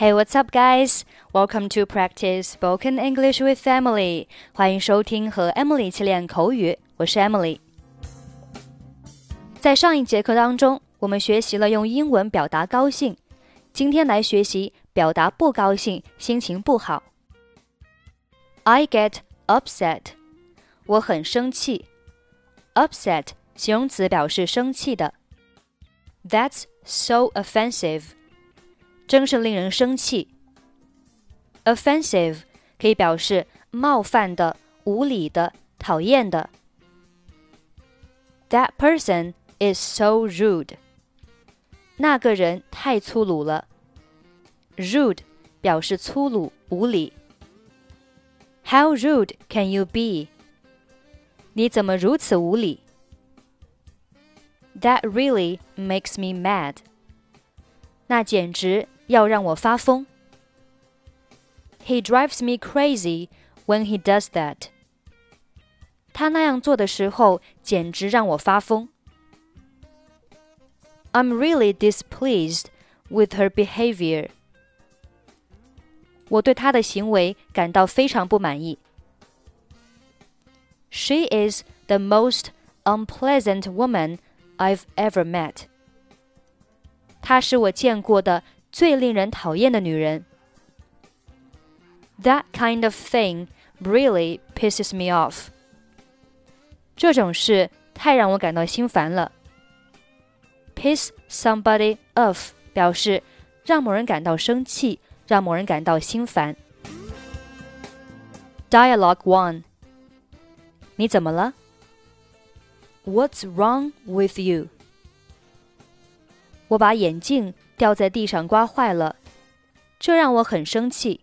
Hey, what's up, guys? Welcome to practice spoken English with Emily. 欢迎收听和 Emily 一起练口语，我是 Emily。在上一节课当中，我们学习了用英文表达高兴。今天来学习表达不高兴、心情不好。I get upset，我很生气。Upset 形容词表示生气的。That's so offensive。 真是令人生气。Offensive 可以表示冒犯的、无礼的、讨厌的。That person is so rude。那个人太粗鲁了。Rude 表示粗鲁、无礼。How rude can you be？你怎么如此无礼？That really makes me mad。那简直要让我发疯。He drives me crazy when he does that. 他那样做的时候，简直让我发疯。I'm really displeased with her behavior. 我对她的行为感到非常不满意。She is the most unpleasant woman I've ever met. 她是我见过的 最令人讨厌的女人。That kind of thing really pisses me off。这种事太让我感到心烦了。Piss somebody off 表示让某人感到生气，让某人感到心烦。Dialogue one，你怎么了？What's wrong with you？ 我把眼镜掉在地上刮坏了，这让我很生气。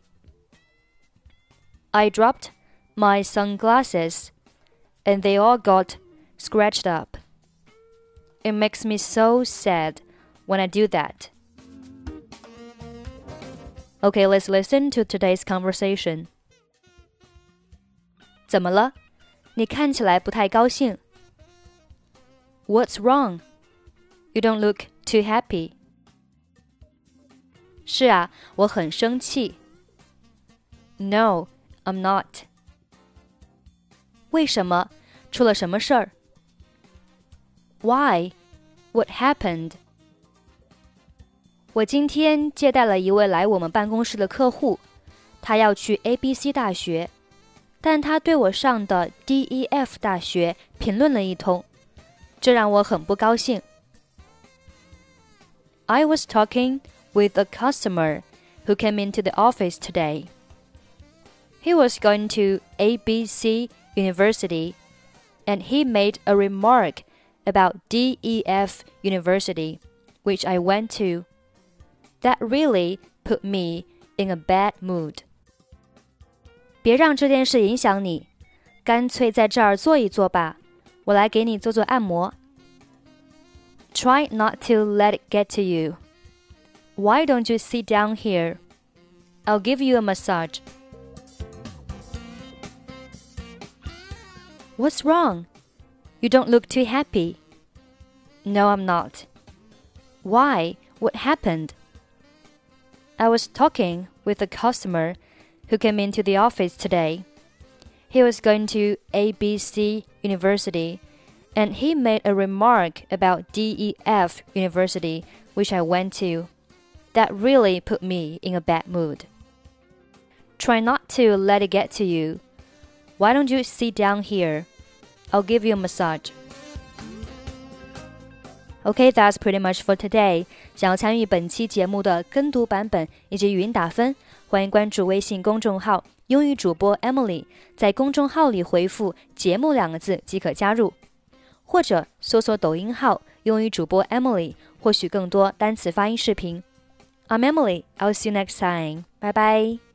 I dropped my sunglasses, and they all got scratched up. It makes me so sad when I do that. Okay, let's listen to today's conversation. 怎么了？你看起来不太高兴。What's wrong? You don't look too happy. 是啊，我很生气。No, I'm not. 为什么？出了什么事儿？Why? What happened? 我今天接待了一位来我们办公室的客户，他要去 A B C 大学，但他对我上的 D E F 大学评论了一通，这让我很不高兴。I was talking with a customer who came into the office today. He was going to ABC University and he made a remark about DEF University, which I went to. That really put me in a bad mood. 别让这件事影响你，干脆在这儿坐一坐吧。我来给你做做按摩。 Try not to let it get to you. Why don't you sit down here? I'll give you a massage. What's wrong? You don't look too happy. No, I'm not. Why? What happened? I was talking with a customer who came into the office today. He was going to ABC University and he made a remark about DEF University, which I went to that really put me in a bad mood. Try not to let it get to you. Why don't you sit down here? I'll give you a massage. Okay, that's pretty much for today. 想要参与本期节目的跟读版本以及语音打分，欢迎关注微信公众号“英语主播 Emily”，在公众号里回复“节目”两个字即可加入， 或者搜索抖音号“用于主播 Emily”，获取更多单词发音视频。I'm Emily. I'll see you next time. Bye bye.